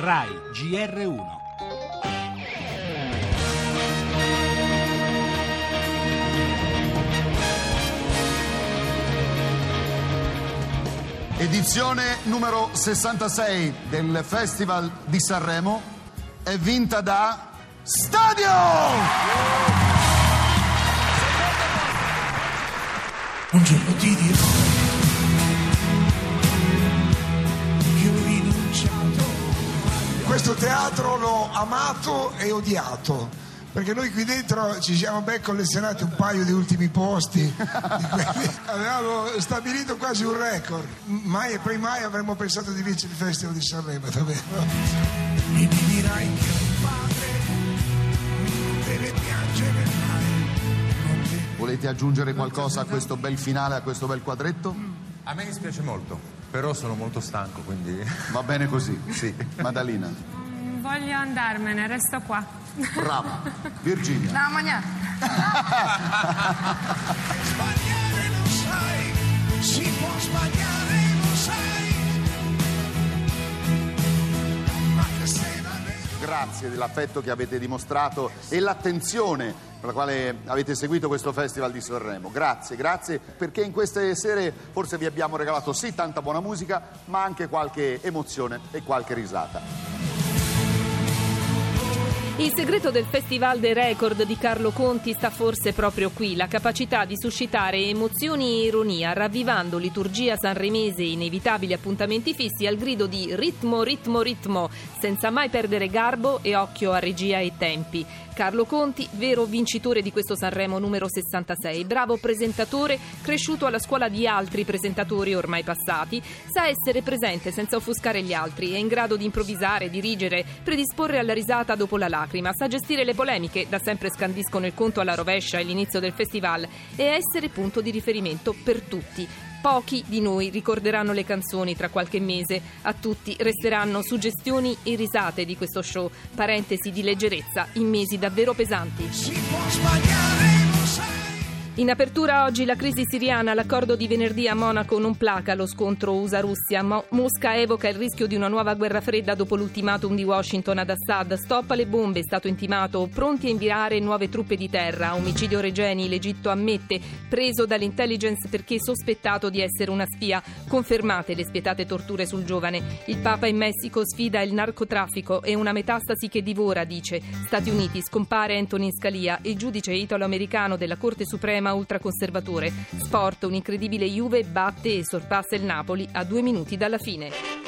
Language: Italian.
RAI GR1 Edizione numero 66 del Festival di Sanremo è vinta da Stadio! Un giorno ti dirò Questo teatro l'ho amato e odiato. Perché noi qui dentro ci siamo ben collezionati un paio di ultimi posti. Avevamo stabilito quasi un record. Mai e poi mai avremmo pensato di vincere il Festival di Sanremo, davvero. E mi dirai che un padre non deve piangere mai. Non deve Volete aggiungere qualcosa a questo bel finale, a questo bel quadretto? A me dispiace molto, però sono molto stanco, quindi... Va bene così. Sì. Voglio andarmene, resto qua. brava. Virginia, No, ma niente. sbagliare, lo sai. Si può sbagliare, lo sai. Ma che sei davvero. grazie dell'affetto che avete dimostrato e l'attenzione per la quale avete seguito questo Festival di Sanremo. Grazie, grazie perché in queste sere forse vi abbiamo regalato sì tanta buona musica, ma anche qualche emozione e qualche risata. Il segreto del Festival dei Record di Carlo Conti sta forse proprio qui, la capacità di suscitare emozioni e ironia, ravvivando liturgia sanremese e inevitabili appuntamenti fissi al grido di ritmo, ritmo, ritmo, senza mai perdere garbo e occhio a regia e tempi. Carlo Conti, vero vincitore di questo Sanremo numero 66, bravo presentatore, cresciuto alla scuola di altri presentatori ormai passati, sa essere presente senza offuscare gli altri, è in grado di improvvisare, dirigere, predisporre alla risata dopo la lacrima, sa gestire le polemiche, da sempre scandiscono il conto alla rovescia all'inizio del festival. E essere punto di riferimento per tutti. Pochi di noi ricorderanno le canzoni tra qualche mese, a tutti resteranno suggestioni e risate di questo show, parentesi di leggerezza in mesi davvero pesanti. Si può sbagliare. In apertura oggi la crisi siriana, l'accordo di venerdì a Monaco non placa lo scontro USA-Russia. Mo- Mosca evoca il rischio di una nuova guerra fredda dopo l'ultimatum di Washington ad Assad. Stoppa le bombe, è stato intimato, pronti a inviare nuove truppe di terra. Omicidio Regeni, l'Egitto ammette, preso dall'intelligence perché sospettato di essere una spia. Confermate le spietate torture sul giovane. Il Papa in Messico sfida il narcotraffico e una metastasi che divora, dice. Stati Uniti scompare Antonin Scalia, il giudice italo-americano della Corte Suprema ultraconservatore. Sport, un'incredibile Juve batte e sorpassa il Napoli a due minuti dalla fine.